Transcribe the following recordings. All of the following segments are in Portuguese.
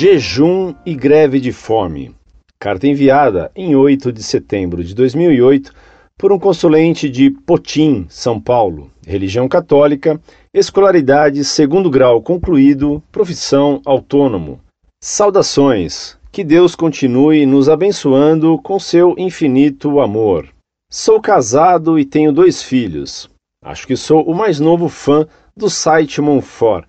Jejum e greve de fome. Carta enviada em 8 de setembro de 2008 por um consulente de Potim, São Paulo. Religião católica, escolaridade segundo grau concluído, profissão autônomo. Saudações. Que Deus continue nos abençoando com seu infinito amor. Sou casado e tenho dois filhos. Acho que sou o mais novo fã do site Monfort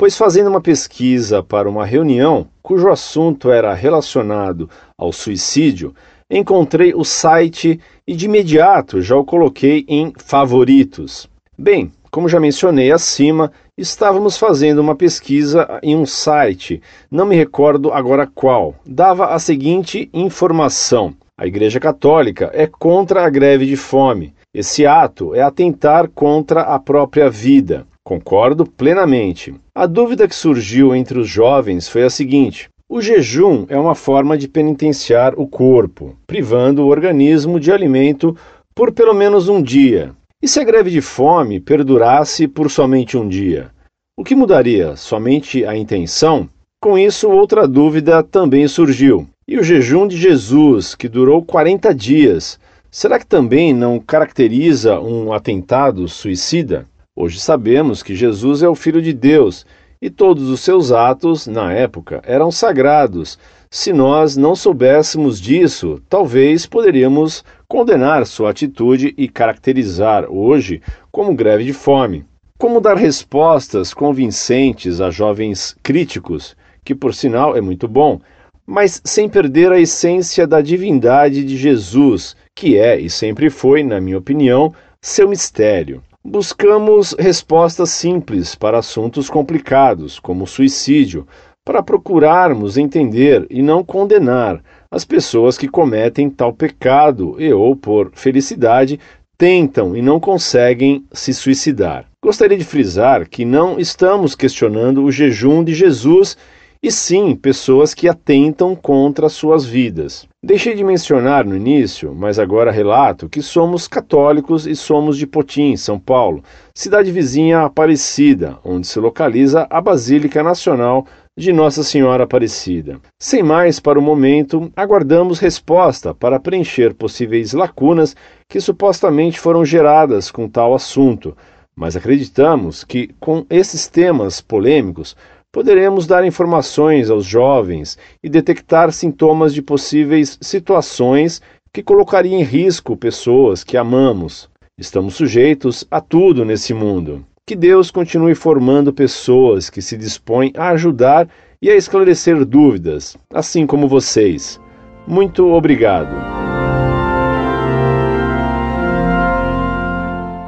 pois fazendo uma pesquisa para uma reunião cujo assunto era relacionado ao suicídio, encontrei o site e de imediato já o coloquei em favoritos. Bem, como já mencionei acima, estávamos fazendo uma pesquisa em um site, não me recordo agora qual. Dava a seguinte informação: a Igreja Católica é contra a greve de fome. Esse ato é atentar contra a própria vida. Concordo plenamente. A dúvida que surgiu entre os jovens foi a seguinte: o jejum é uma forma de penitenciar o corpo, privando o organismo de alimento por pelo menos um dia. E se a greve de fome perdurasse por somente um dia? O que mudaria? Somente a intenção? Com isso, outra dúvida também surgiu. E o jejum de Jesus, que durou 40 dias, será que também não caracteriza um atentado suicida? Hoje sabemos que Jesus é o Filho de Deus e todos os seus atos, na época, eram sagrados. Se nós não soubéssemos disso, talvez poderíamos condenar sua atitude e caracterizar hoje como greve de fome. Como dar respostas convincentes a jovens críticos, que por sinal é muito bom, mas sem perder a essência da divindade de Jesus, que é e sempre foi, na minha opinião, seu mistério. Buscamos respostas simples para assuntos complicados, como suicídio, para procurarmos entender e não condenar as pessoas que cometem tal pecado e ou por felicidade tentam e não conseguem se suicidar. Gostaria de frisar que não estamos questionando o jejum de Jesus e sim pessoas que atentam contra suas vidas. Deixei de mencionar no início, mas agora relato que somos católicos e somos de Potim, São Paulo, cidade vizinha Aparecida, onde se localiza a Basílica Nacional de Nossa Senhora Aparecida. Sem mais para o momento, aguardamos resposta para preencher possíveis lacunas que supostamente foram geradas com tal assunto, mas acreditamos que com esses temas polêmicos poderemos dar informações aos jovens e detectar sintomas de possíveis situações que colocariam em risco pessoas que amamos. Estamos sujeitos a tudo nesse mundo. Que Deus continue formando pessoas que se dispõem a ajudar e a esclarecer dúvidas, assim como vocês. Muito obrigado.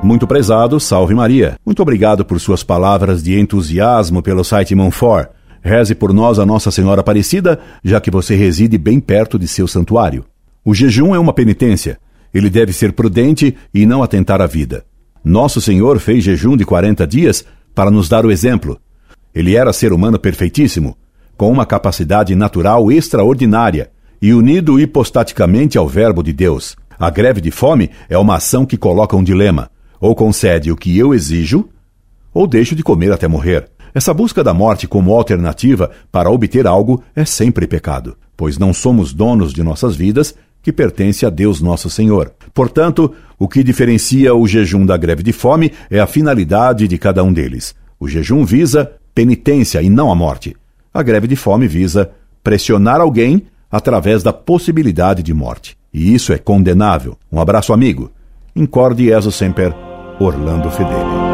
Muito prezado, salve Maria. Muito obrigado por suas palavras de entusiasmo pelo site Monfort. Reze por nós a Nossa Senhora Aparecida, já que você reside bem perto de seu santuário. O jejum é uma penitência. Ele deve ser prudente e não atentar à vida. Nosso Senhor fez jejum de 40 dias para nos dar o exemplo. Ele era ser humano perfeitíssimo, com uma capacidade natural extraordinária e unido hipostaticamente ao Verbo de Deus. A greve de fome é uma ação que coloca um dilema. Ou concede o que eu exijo, ou deixo de comer até morrer. Essa busca da morte como alternativa para obter algo é sempre pecado, pois não somos donos de nossas vidas, que pertence a Deus nosso Senhor. Portanto, o que diferencia o jejum da greve de fome é a finalidade de cada um deles. O jejum visa penitência e não a morte. A greve de fome visa pressionar alguém através da possibilidade de morte. E isso é condenável. Um abraço, amigo. Incorde Jesus Semper Orlando Fedeli.